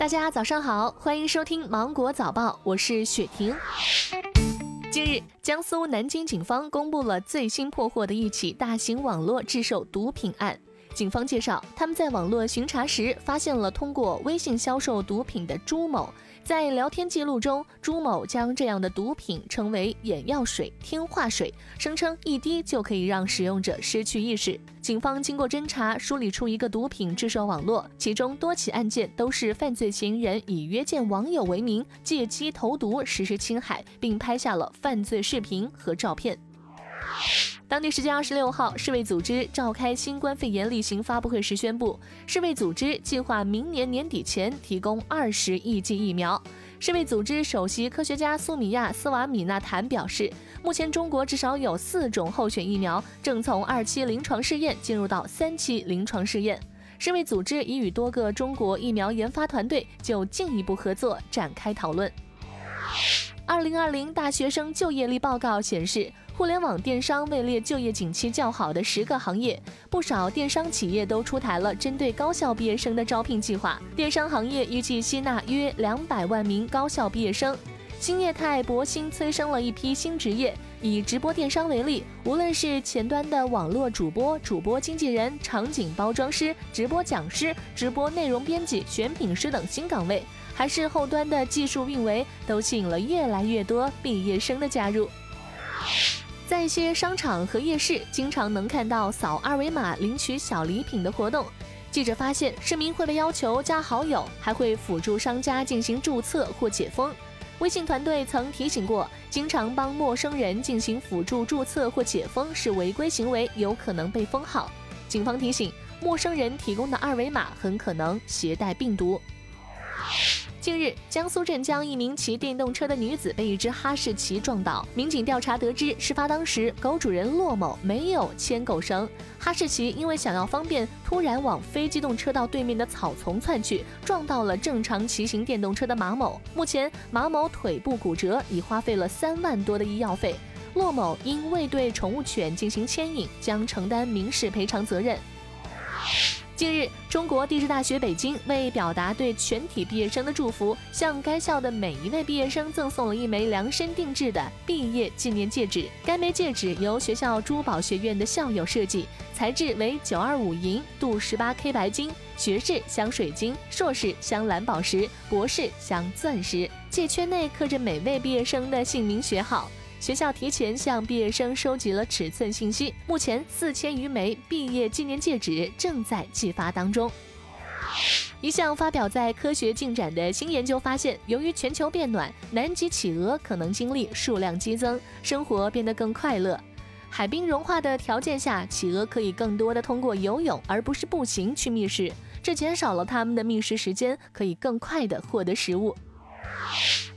大家早上好，欢迎收听芒果早报，我是雪婷。近日，江苏南京警方公布了最新破获的一起大型网络制售毒品案。警方介绍，他们在网络巡查时发现了通过微信销售毒品的朱某。在聊天记录中，朱某将这样的毒品称为“眼药水”“听话水”，声称一滴就可以让使用者失去意识。警方经过侦查，梳理出一个毒品制售网络，其中多起案件都是犯罪嫌疑人以约见网友为名，借机投毒实施侵害，并拍下了犯罪视频和照片。当地时间二十六号，世卫组织召开新冠肺炎例行发布会时宣布，世卫组织计划明年年底前提供二十亿剂疫苗。世卫组织首席科学家苏米亚·斯瓦米纳坦表示，目前中国至少有四种候选疫苗正从二期临床试验进入到三期临床试验。世卫组织已与多个中国疫苗研发团队就进一步合作展开讨论。二零二零大学生就业力报告显示。互联网电商位列就业景气较好的十个行业，不少电商企业都出台了针对高校毕业生的招聘计划。电商行业预计吸纳约两百万名高校毕业生。新业态博兴催生了一批新职业，以直播电商为例，无论是前端的网络主播、主播经纪人、场景包装师、直播讲师、直播内容编辑、选品师等新岗位，还是后端的技术运维，都吸引了越来越多毕业生的加入。在一些商场和夜市，经常能看到扫二维码领取小礼品的活动。记者发现，市民会被要求加好友，还会辅助商家进行注册或解封。微信团队曾提醒过，经常帮陌生人进行辅助注册或解封是违规行为，有可能被封号。警方提醒，陌生人提供的二维码很可能携带病毒。近日，江苏镇江一名骑电动车的女子被一只哈士奇撞倒。民警调查得知，事发当时狗主人骆某没有牵狗绳，哈士奇因为想要方便，突然往非机动车道对面的草丛窜去，撞到了正常骑行电动车的马某。目前，马某腿部骨折，已花费了三万多的医药费。骆某因未对宠物犬进行牵引，将承担民事赔偿责任。近日，中国地质大学北京为表达对全体毕业生的祝福，向该校的每一位毕业生赠送了一枚量身定制的毕业纪念戒指。该枚戒指由学校珠宝学院的校友设计，材质为九二五银镀十八 K 白金，学士镶水晶，硕士镶蓝宝石，博士镶钻石。戒圈内刻着每位毕业生的姓名学号。学校提前向毕业生收集了尺寸信息，目前四千余枚毕业纪念戒指正在寄发当中。一项发表在《科学进展》的新研究发现，由于全球变暖，南极企鹅可能经历数量激增，生活变得更快乐。海冰融化的条件下，企鹅可以更多的通过游泳而不是步行去觅食，这减少了它们的觅食时间，可以更快的获得食物。